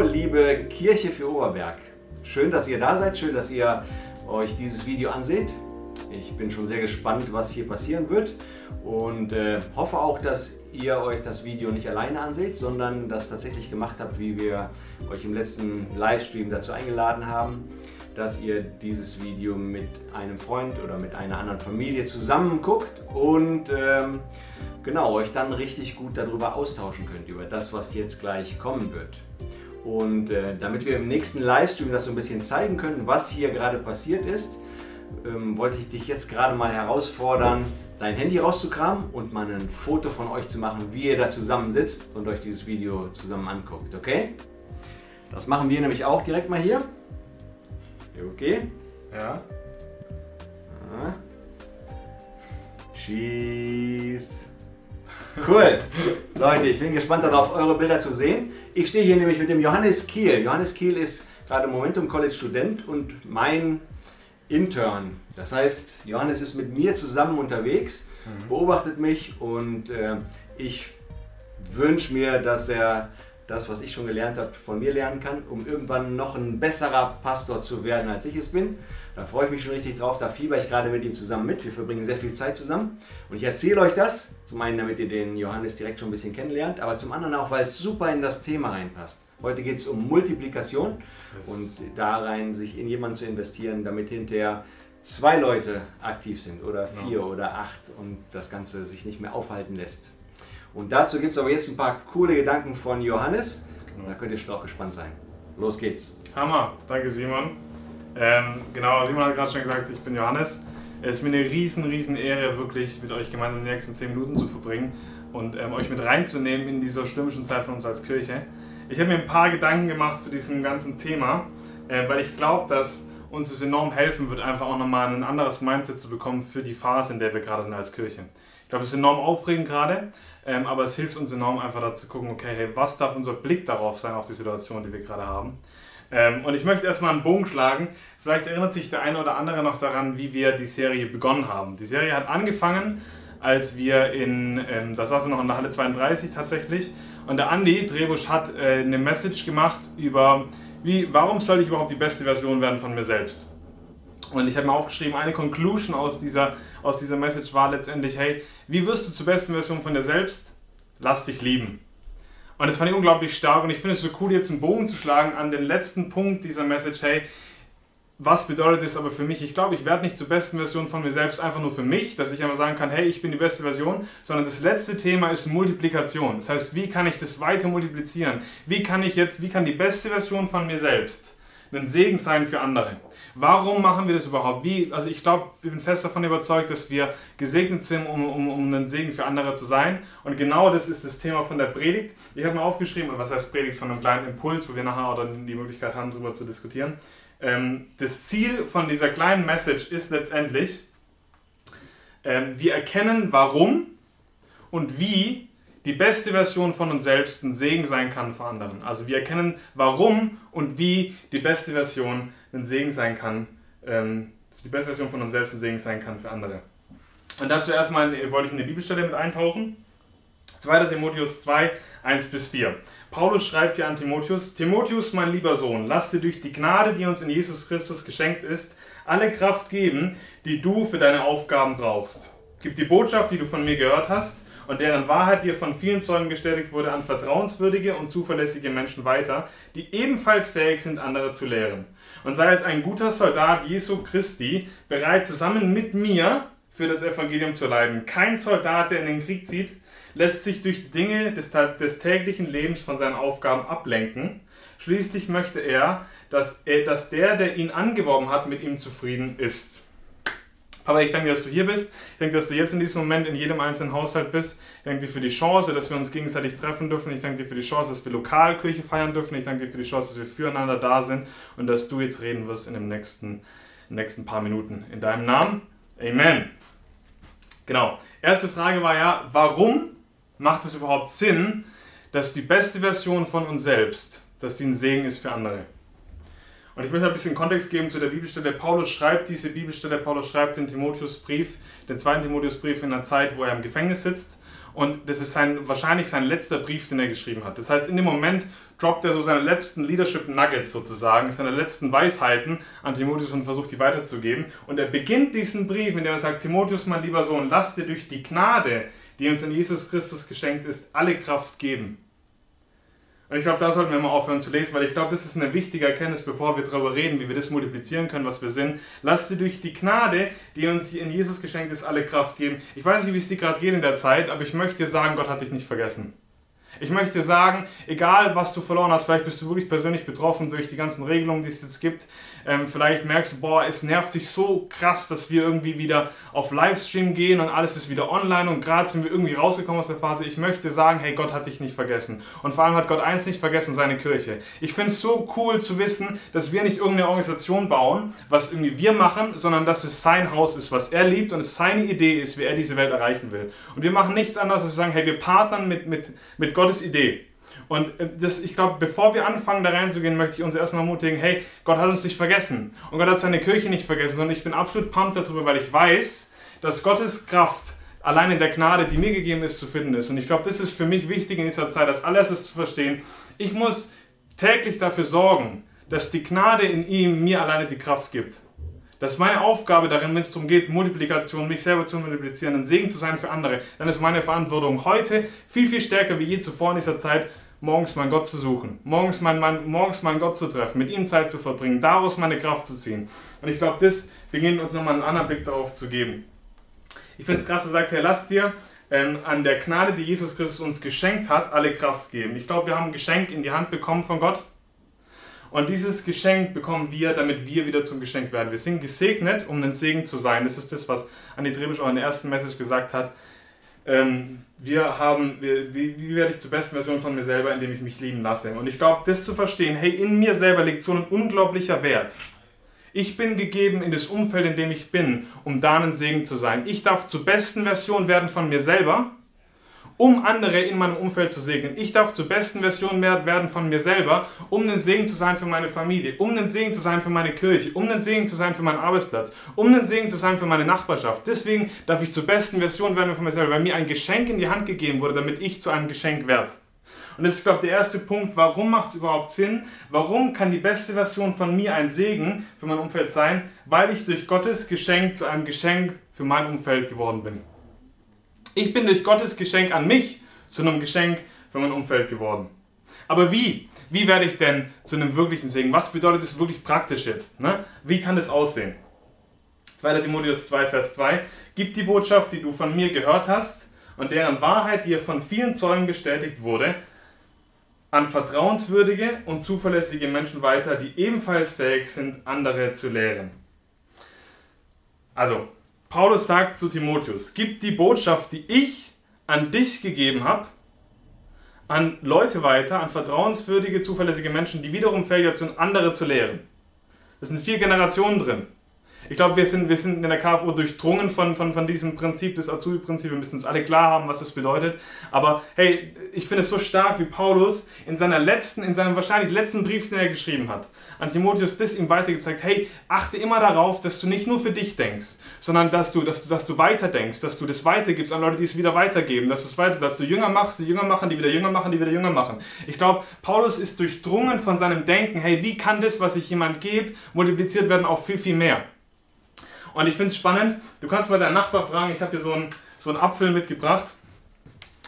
Liebe Kirche für Oberberg. Schön, dass ihr da seid, schön, dass ihr euch dieses Video anseht. Ich bin schon sehr gespannt, was hier passieren wird und äh, hoffe auch, dass ihr euch das Video nicht alleine anseht, sondern das tatsächlich gemacht habt, wie wir euch im letzten Livestream dazu eingeladen haben, dass ihr dieses Video mit einem Freund oder mit einer anderen Familie zusammen guckt und ähm, genau euch dann richtig gut darüber austauschen könnt, über das, was jetzt gleich kommen wird. Und äh, damit wir im nächsten Livestream das so ein bisschen zeigen können, was hier gerade passiert ist, ähm, wollte ich dich jetzt gerade mal herausfordern, dein Handy rauszukramen und mal ein Foto von euch zu machen, wie ihr da zusammen sitzt und euch dieses Video zusammen anguckt, okay? Das machen wir nämlich auch direkt mal hier. Okay? Ja. Ah. Cheese. Cool. Leute, ich bin gespannt darauf, eure Bilder zu sehen. Ich stehe hier nämlich mit dem Johannes Kiel. Johannes Kiel ist gerade Momentum College Student und mein Intern. Das heißt, Johannes ist mit mir zusammen unterwegs, mhm. beobachtet mich und äh, ich wünsche mir, dass er das, was ich schon gelernt habe, von mir lernen kann, um irgendwann noch ein besserer Pastor zu werden, als ich es bin. Da freue ich mich schon richtig drauf, da fieber ich gerade mit ihm zusammen mit. Wir verbringen sehr viel Zeit zusammen. Und ich erzähle euch das, zum einen, damit ihr den Johannes direkt schon ein bisschen kennenlernt, aber zum anderen auch, weil es super in das Thema reinpasst. Heute geht es um Multiplikation yes. und da rein sich in jemanden zu investieren, damit hinterher zwei Leute aktiv sind oder vier ja. oder acht und das Ganze sich nicht mehr aufhalten lässt. Und dazu gibt es aber jetzt ein paar coole Gedanken von Johannes. Genau. Da könnt ihr schon auch gespannt sein. Los geht's. Hammer, danke Simon. Ähm, genau, Simon hat gerade schon gesagt, ich bin Johannes. Es ist mir eine riesen, riesen Ehre, wirklich mit euch gemeinsam die nächsten 10 Minuten zu verbringen und ähm, euch mit reinzunehmen in dieser stürmischen Zeit von uns als Kirche. Ich habe mir ein paar Gedanken gemacht zu diesem ganzen Thema, äh, weil ich glaube, dass uns es enorm helfen wird, einfach auch nochmal ein anderes Mindset zu bekommen für die Phase, in der wir gerade sind als Kirche. Ich glaube, es ist enorm aufregend gerade, ähm, aber es hilft uns enorm einfach da zu gucken, okay, hey, was darf unser Blick darauf sein, auf die Situation, die wir gerade haben. Ähm, und ich möchte erstmal einen Bogen schlagen. Vielleicht erinnert sich der eine oder andere noch daran, wie wir die Serie begonnen haben. Die Serie hat angefangen, als wir in, ähm, das saßen wir noch in der Halle 32 tatsächlich. Und der Andi Drebusch hat äh, eine Message gemacht über, wie, warum soll ich überhaupt die beste Version werden von mir selbst? Und ich habe mir aufgeschrieben, eine Conclusion aus dieser, aus dieser Message war letztendlich, hey, wie wirst du zur besten Version von dir selbst? Lass dich lieben. Und das fand ich unglaublich stark und ich finde es so cool, jetzt einen Bogen zu schlagen an den letzten Punkt dieser Message, hey, was bedeutet es aber für mich? Ich glaube, ich werde nicht zur besten Version von mir selbst einfach nur für mich, dass ich einmal sagen kann, hey, ich bin die beste Version, sondern das letzte Thema ist Multiplikation. Das heißt, wie kann ich das weiter multiplizieren? Wie kann ich jetzt, wie kann die beste Version von mir selbst ein Segen sein für andere? Warum machen wir das überhaupt? Wie, also ich glaube, ich bin fest davon überzeugt, dass wir gesegnet sind, um, um, um ein Segen für andere zu sein. Und genau das ist das Thema von der Predigt. Ich habe mir aufgeschrieben, was heißt Predigt von einem kleinen Impuls, wo wir nachher auch dann die Möglichkeit haben, darüber zu diskutieren. Ähm, das Ziel von dieser kleinen Message ist letztendlich, ähm, wir erkennen, warum und wie die beste Version von uns selbst ein Segen sein kann für anderen. Also wir erkennen, warum und wie die beste Version ein Segen sein kann, ähm, die beste Version von uns selbst ein Segen sein kann für andere. Und dazu erstmal wollte ich in die Bibelstelle mit eintauchen. 2. Timotheus 2, 1 bis 4. Paulus schreibt hier an Timotheus, Timotheus, mein lieber Sohn, lass dir durch die Gnade, die uns in Jesus Christus geschenkt ist, alle Kraft geben, die du für deine Aufgaben brauchst. Gib die Botschaft, die du von mir gehört hast, und deren Wahrheit dir von vielen Zeugen bestätigt wurde, an vertrauenswürdige und zuverlässige Menschen weiter, die ebenfalls fähig sind, andere zu lehren. Und sei als ein guter Soldat Jesu Christi bereit, zusammen mit mir für das Evangelium zu leiden. Kein Soldat, der in den Krieg zieht, lässt sich durch die Dinge des, des täglichen Lebens von seinen Aufgaben ablenken. Schließlich möchte er, dass, er, dass der, der ihn angeworben hat, mit ihm zufrieden ist. Papa, ich danke dir, dass du hier bist. Ich danke, dass du jetzt in diesem Moment in jedem einzelnen Haushalt bist. Ich danke dir für die Chance, dass wir uns gegenseitig treffen dürfen. Ich danke dir für die Chance, dass wir Lokalkirche feiern dürfen. Ich danke dir für die Chance, dass wir füreinander da sind und dass du jetzt reden wirst in den nächsten, nächsten paar Minuten. In deinem Namen. Amen. Genau. Erste Frage war ja, warum macht es überhaupt Sinn, dass die beste Version von uns selbst, dass die ein Segen ist für andere? Und ich möchte ein bisschen Kontext geben zu der Bibelstelle. Paulus schreibt diese Bibelstelle, Paulus schreibt den Timotheusbrief, den zweiten Timotheusbrief in einer Zeit, wo er im Gefängnis sitzt. und das ist sein, wahrscheinlich sein letzter Brief, den er geschrieben hat. Das heißt, in dem Moment droppt er so seine letzten Leadership Nuggets sozusagen, seine letzten Weisheiten an Timotheus und versucht die weiterzugeben. Und er beginnt diesen Brief, indem er sagt, Timotheus, mein lieber Sohn, lass dir durch die Gnade, die uns in Jesus Christus geschenkt ist, alle Kraft geben. Und ich glaube, da sollten wir mal aufhören zu lesen, weil ich glaube, das ist eine wichtige Erkenntnis, bevor wir darüber reden, wie wir das multiplizieren können, was wir sind. Lass dir durch die Gnade, die uns in Jesus geschenkt ist, alle Kraft geben. Ich weiß nicht, wie es dir gerade geht in der Zeit, aber ich möchte dir sagen, Gott hat dich nicht vergessen. Ich möchte sagen, egal was du verloren hast, vielleicht bist du wirklich persönlich betroffen durch die ganzen Regelungen, die es jetzt gibt. Ähm, vielleicht merkst du, boah, es nervt dich so krass, dass wir irgendwie wieder auf Livestream gehen und alles ist wieder online und gerade sind wir irgendwie rausgekommen aus der Phase. Ich möchte sagen, hey, Gott hat dich nicht vergessen. Und vor allem hat Gott eins nicht vergessen, seine Kirche. Ich finde es so cool zu wissen, dass wir nicht irgendeine Organisation bauen, was irgendwie wir machen, sondern dass es sein Haus ist, was er liebt und es seine Idee ist, wie er diese Welt erreichen will. Und wir machen nichts anderes, als wir sagen, hey, wir partnern mit, mit, mit Gottes Idee. Und äh, das, ich glaube, bevor wir anfangen, da reinzugehen, möchte ich uns erstmal ermutigen, hey, Gott hat uns nicht vergessen. Und Gott hat seine Kirche nicht vergessen, sondern ich bin absolut pumped darüber, weil ich weiß, dass Gottes Kraft allein in der Gnade, die mir gegeben ist, zu finden ist. Und ich glaube, das ist für mich wichtig in dieser Zeit, als allererstes zu verstehen. Ich muss täglich dafür sorgen, dass die Gnade in ihm mir alleine die Kraft gibt. Dass meine Aufgabe darin, wenn es darum geht, Multiplikation, mich selber zu multiplizieren, ein Segen zu sein für andere, dann ist meine Verantwortung heute viel, viel stärker wie je zuvor in dieser Zeit, morgens meinen Gott zu suchen, morgens, mein, mein, morgens meinen Gott zu treffen, mit ihm Zeit zu verbringen, daraus meine Kraft zu ziehen. Und ich glaube, das beginnt uns nochmal einen anderen Blick darauf zu geben. Ich finde es krass, er sagt, Herr, lass dir ähm, an der Gnade, die Jesus Christus uns geschenkt hat, alle Kraft geben. Ich glaube, wir haben ein Geschenk in die Hand bekommen von Gott. Und dieses Geschenk bekommen wir, damit wir wieder zum Geschenk werden. Wir sind gesegnet, um ein Segen zu sein. Das ist das, was Andi Trebisch auch in der ersten Message gesagt hat. Ähm, wir haben, wir, wie, wie, werde ich zur besten Version von mir selber, indem ich mich lieben lasse? Und ich glaube, das zu verstehen, hey, in mir selber liegt so ein unglaublicher Wert. Ich bin gegeben in das Umfeld, in dem ich bin, um da ein Segen zu sein. Ich darf zur besten Version werden von mir selber um andere in meinem Umfeld zu segnen. Ich darf zur besten Version werden von mir selber, um ein Segen zu sein für meine Familie, um ein Segen zu sein für meine Kirche, um ein Segen zu sein für meinen Arbeitsplatz, um ein Segen zu sein für meine Nachbarschaft. Deswegen darf ich zur besten Version werden von mir selber, weil mir ein Geschenk in die Hand gegeben wurde, damit ich zu einem Geschenk werde. Und das ist, glaube ich, der erste Punkt. Warum macht es überhaupt Sinn? Warum kann die beste Version von mir ein Segen für mein Umfeld sein? Weil ich durch Gottes Geschenk zu einem Geschenk für mein Umfeld geworden bin. Ich bin durch Gottes Geschenk an mich zu einem Geschenk für mein Umfeld geworden. Aber wie? Wie werde ich denn zu einem wirklichen Segen? Was bedeutet das wirklich praktisch jetzt? Ne? Wie kann das aussehen? 2. Timotheus 2, Vers 2. Gib die Botschaft, die du von mir gehört hast und deren Wahrheit dir von vielen Zeugen bestätigt wurde, an vertrauenswürdige und zuverlässige Menschen weiter, die ebenfalls fähig sind, andere zu lehren. Also, Paulus sagt zu Timotheus, gib die Botschaft, die ich an dich gegeben habe, an Leute weiter, an vertrauenswürdige, zuverlässige Menschen, die wiederum fähig sind, andere zu lehren. Es sind vier Generationen drin. Ich glaube, wir sind, wir sind in der KFO durchdrungen von, von, von diesem Prinzip, das Azubi-Prinzip. Wir müssen es alle klar haben, was es bedeutet. Aber hey, ich finde es so stark, wie Paulus in seiner letzten, in seinem wahrscheinlich letzten Brief, den er geschrieben hat, an Timotheus das ihm weitergezeigt. Hey, achte immer darauf, dass du nicht nur für dich denkst, sondern dass du, dass du, dass du weiterdenkst, dass du das weitergibst an Leute, die es wieder weitergeben, dass du weiter, dass du Jünger machst, die Jünger machen, die wieder Jünger machen, die wieder Jünger machen. Ich glaube, Paulus ist durchdrungen von seinem Denken. Hey, wie kann das, was ich jemand gebe, multipliziert werden auf viel, viel mehr? Und ich finde es spannend, du kannst mal deinen Nachbar fragen, ich habe hier so einen, so einen Apfel mitgebracht.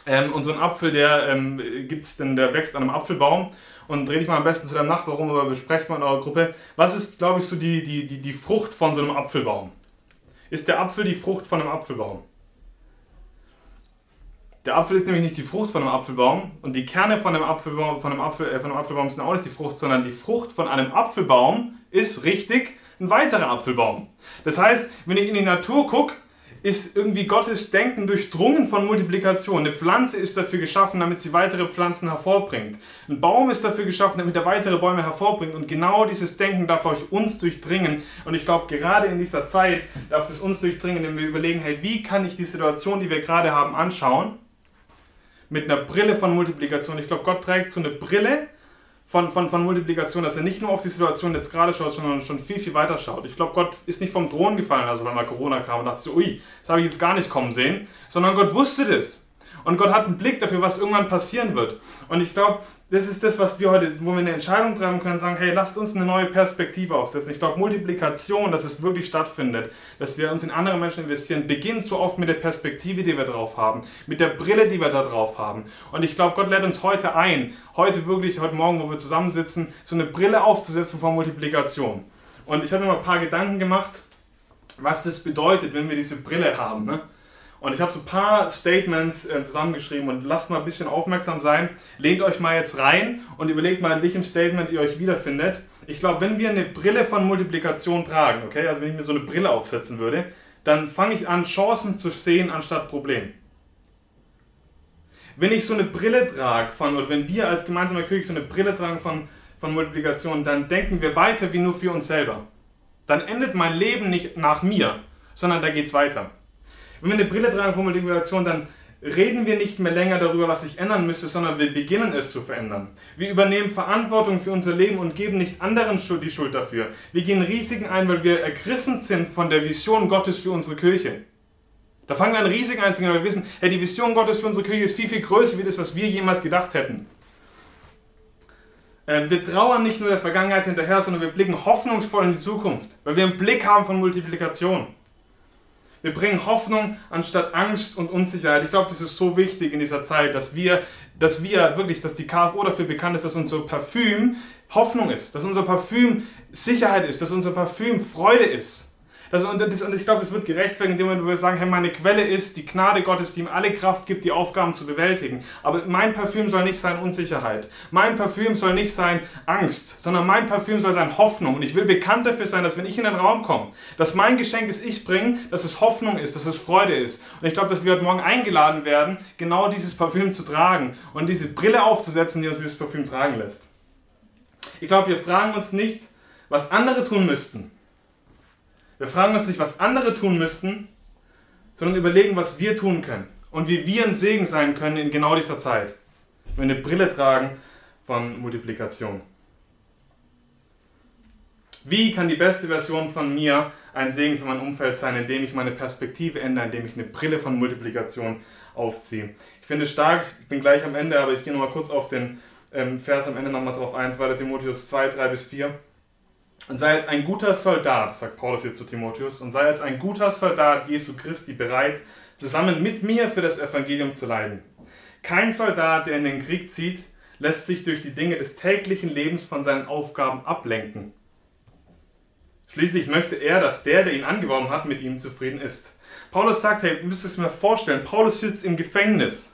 Ähm, und so ein Apfel, der ähm, gibt's denn, der wächst an einem Apfelbaum. Und dreh dich mal am besten zu deinem Nachbar rum oder besprecht mal in eurer Gruppe. Was ist, glaube ich, so die, die, die, die Frucht von so einem Apfelbaum? Ist der Apfel die Frucht von einem Apfelbaum? Der Apfel ist nämlich nicht die Frucht von einem Apfelbaum und die Kerne von einem Apfelbaum, von einem Apfel, äh, von einem Apfelbaum sind auch nicht die Frucht, sondern die Frucht von einem Apfelbaum ist richtig ein weiterer Apfelbaum. Das heißt, wenn ich in die Natur gucke, ist irgendwie Gottes Denken durchdrungen von Multiplikation. Eine Pflanze ist dafür geschaffen, damit sie weitere Pflanzen hervorbringt. Ein Baum ist dafür geschaffen, damit er weitere Bäume hervorbringt. Und genau dieses Denken darf euch uns durchdringen. Und ich glaube, gerade in dieser Zeit darf es uns durchdringen, wenn wir überlegen, hey, wie kann ich die Situation, die wir gerade haben, anschauen? Mit einer Brille von Multiplikation. Ich glaube, Gott trägt so eine Brille, von, von, von Multiplikation, dass er nicht nur auf die Situation jetzt gerade schaut, sondern schon viel, viel weiter schaut. Ich glaube, Gott ist nicht vom Thron gefallen, als er mal Corona kam und dachte so, ui, das habe ich jetzt gar nicht kommen sehen, sondern Gott wusste das. Und Gott hat einen Blick dafür, was irgendwann passieren wird. Und ich glaube, das ist das, was wir heute, wo wir eine Entscheidung treffen können, sagen, hey, lasst uns eine neue Perspektive aufsetzen. Ich glaube, Multiplikation, dass es wirklich stattfindet, dass wir uns in andere Menschen investieren, beginnt so oft mit der Perspektive, die wir drauf haben, mit der Brille, die wir da drauf haben. Und ich glaube, Gott lädt uns heute ein, heute wirklich, heute Morgen, wo wir zusammensitzen, so eine Brille aufzusetzen von Multiplikation. Und ich habe mir mal ein paar Gedanken gemacht, was das bedeutet, wenn wir diese Brille haben. Ne? Und ich habe so ein paar Statements äh, zusammengeschrieben und lasst mal ein bisschen aufmerksam sein. Lehnt euch mal jetzt rein und überlegt mal, in welchem Statement ihr euch wiederfindet. Ich glaube, wenn wir eine Brille von Multiplikation tragen, okay, also wenn ich mir so eine Brille aufsetzen würde, dann fange ich an, Chancen zu sehen anstatt Probleme. Wenn ich so eine Brille trage von, oder wenn wir als gemeinsame Kirche so eine Brille tragen von, von Multiplikation, dann denken wir weiter wie nur für uns selber. Dann endet mein Leben nicht nach mir, sondern da geht es weiter. Wenn wir eine Brille tragen von Multiplikation, dann reden wir nicht mehr länger darüber, was sich ändern müsste, sondern wir beginnen es zu verändern. Wir übernehmen Verantwortung für unser Leben und geben nicht anderen die Schuld dafür. Wir gehen Risiken ein, weil wir ergriffen sind von der Vision Gottes für unsere Kirche. Da fangen wir an, Risiken einzugehen, weil wir wissen, hey, die Vision Gottes für unsere Kirche ist viel, viel größer, wie das, was wir jemals gedacht hätten. Ähm, wir trauern nicht nur der Vergangenheit hinterher, sondern wir blicken hoffnungsvoll in die Zukunft, weil wir einen Blick haben von Multiplikation. Wir bringen Hoffnung anstatt Angst und Unsicherheit. Ich glaube, das ist so wichtig in dieser Zeit, dass wir, dass wir wirklich, dass die KFO dafür bekannt ist, dass unser Parfüm Hoffnung ist, dass unser Parfüm Sicherheit ist, dass unser Parfüm Freude ist. Das, und, das, und ich glaube, das wird gerechtfertigt, indem wir sagen, hey, meine Quelle ist die Gnade Gottes, die ihm alle Kraft gibt, die Aufgaben zu bewältigen. Aber mein Parfüm soll nicht sein Unsicherheit. Mein Parfüm soll nicht sein Angst, sondern mein Parfüm soll sein Hoffnung. Und ich will bekannt dafür sein, dass wenn ich in den Raum komme, dass mein Geschenk, das ich bringe, dass es Hoffnung ist, dass es Freude ist. Und ich glaube, dass wir heute Morgen eingeladen werden, genau dieses Parfüm zu tragen und diese Brille aufzusetzen, die uns dieses Parfüm tragen lässt. Ich glaube, wir fragen uns nicht, was andere tun müssten, wir fragen uns nicht, was andere tun müssten, sondern überlegen, was wir tun können und wie wir ein Segen sein können in genau dieser Zeit. Wenn wir eine Brille tragen von Multiplikation. Wie kann die beste Version von mir ein Segen für mein Umfeld sein, indem ich meine Perspektive ändere, indem ich eine Brille von Multiplikation aufziehe? Ich finde es stark, ich bin gleich am Ende, aber ich gehe nochmal kurz auf den ähm, Vers am Ende nochmal drauf ein, 2. Timotheus 2, 3 bis 4. Und sei als ein guter Soldat, sagt Paulus hier zu Timotheus, und sei als ein guter Soldat Jesu Christi bereit, zusammen mit mir für das Evangelium zu leiden. Kein Soldat, der in den Krieg zieht, lässt sich durch die Dinge des täglichen Lebens von seinen Aufgaben ablenken. Schließlich möchte er, dass der, der ihn angeworben hat, mit ihm zufrieden ist. Paulus sagt, hey, müsst es mir vorstellen, Paulus sitzt im Gefängnis.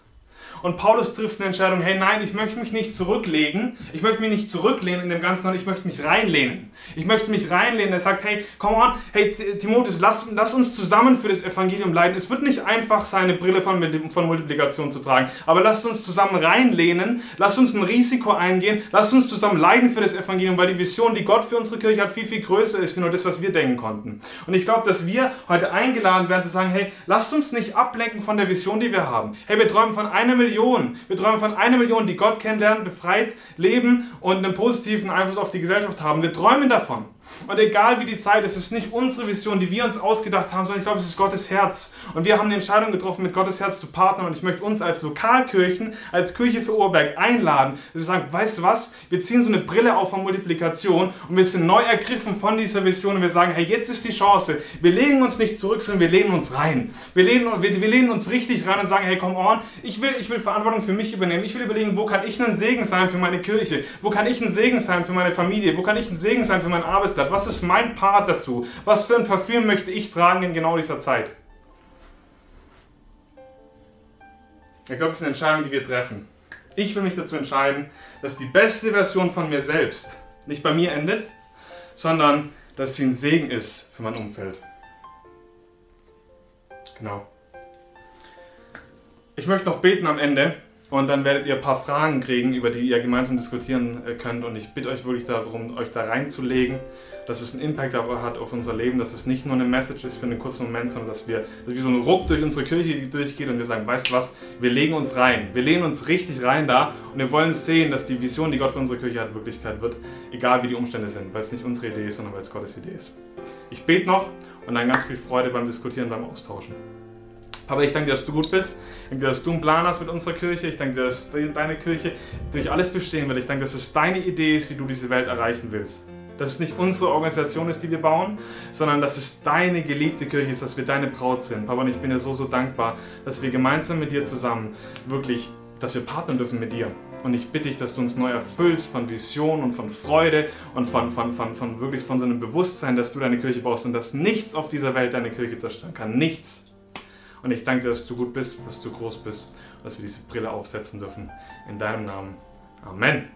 Und Paulus trifft eine Entscheidung, hey nein, ich möchte mich nicht zurücklegen, ich möchte mich nicht zurücklehnen in dem Ganzen, sondern ich möchte mich reinlehnen. Ich möchte mich reinlehnen. Er sagt, hey, come on, hey Timotheus, lass, lass uns zusammen für das Evangelium leiden. Es wird nicht einfach sein, eine Brille von, von Multiplikation zu tragen, aber lasst uns zusammen reinlehnen, lasst uns ein Risiko eingehen, lasst uns zusammen leiden für das Evangelium, weil die Vision, die Gott für unsere Kirche hat, viel, viel größer ist, wie nur das, was wir denken konnten. Und ich glaube, dass wir heute eingeladen werden zu sagen, hey, lasst uns nicht ablenken von der Vision, die wir haben. Hey, wir träumen von einer Million Million. Wir träumen von einer Million, die Gott kennenlernen, befreit leben und einen positiven Einfluss auf die Gesellschaft haben. Wir träumen davon. Und egal wie die Zeit, es ist nicht unsere Vision, die wir uns ausgedacht haben, sondern ich glaube, es ist Gottes Herz. Und wir haben die Entscheidung getroffen, mit Gottes Herz zu partnern. Und ich möchte uns als Lokalkirchen, als Kirche für Oberberg einladen, dass wir sagen, weißt du was, wir ziehen so eine Brille auf von Multiplikation und wir sind neu ergriffen von dieser Vision und wir sagen, hey, jetzt ist die Chance. Wir lehnen uns nicht zurück, sondern wir lehnen uns rein. Wir lehnen, wir, wir lehnen uns richtig rein und sagen, hey, come on, ich will, ich will Verantwortung für mich übernehmen. Ich will überlegen, wo kann ich ein Segen sein für meine Kirche? Wo kann ich ein Segen sein für meine Familie? Wo kann ich ein Segen sein für meinen Arbeitsplatz? Hat. Was ist mein Part dazu? Was für ein Parfüm möchte ich tragen in genau dieser Zeit? Ich glaube, das ist eine Entscheidung, die wir treffen. Ich will mich dazu entscheiden, dass die beste Version von mir selbst nicht bei mir endet, sondern dass sie ein Segen ist für mein Umfeld. Genau. Ich möchte noch beten am Ende. Und dann werdet ihr ein paar Fragen kriegen, über die ihr gemeinsam diskutieren äh, könnt. Und ich bitte euch wirklich darum, euch da reinzulegen, dass es einen Impact hat auf unser Leben, dass es nicht nur eine Message ist für einen kurzen Moment, sondern dass wir, dass wie so ein Ruck durch unsere Kirche durchgeht und wir sagen, weißt du was, wir legen uns rein. Wir lehnen uns richtig rein da und wir wollen sehen, dass die Vision, die Gott für unsere Kirche hat, Wirklichkeit wird, egal wie die Umstände sind, weil es nicht unsere Idee ist, sondern weil es Gottes Idee ist. Ich bete noch und dann ganz viel Freude beim Diskutieren, beim Austauschen. Papa, ich danke dir, dass du gut bist. Ich danke dir, dass du einen Plan hast mit unserer Kirche. Ich danke dir, dass deine Kirche durch alles bestehen will. Ich danke, dass es deine Idee ist, wie du diese Welt erreichen willst. Dass es nicht unsere Organisation ist, die wir bauen, sondern dass es deine geliebte Kirche ist, dass wir deine Braut sind. Papa, und ich bin dir so, so dankbar, dass wir gemeinsam mit dir zusammen wirklich, dass wir partnern dürfen mit dir. Und ich bitte dich, dass du uns neu erfüllst von Vision und von Freude und von, von, von, von wirklich von so einem Bewusstsein, dass du deine Kirche baust und dass nichts auf dieser Welt deine Kirche zerstören kann. Nichts. Und ich danke dir, dass du gut bist, dass du groß bist dass wir diese Brille aufsetzen dürfen. In deinem Namen. Amen.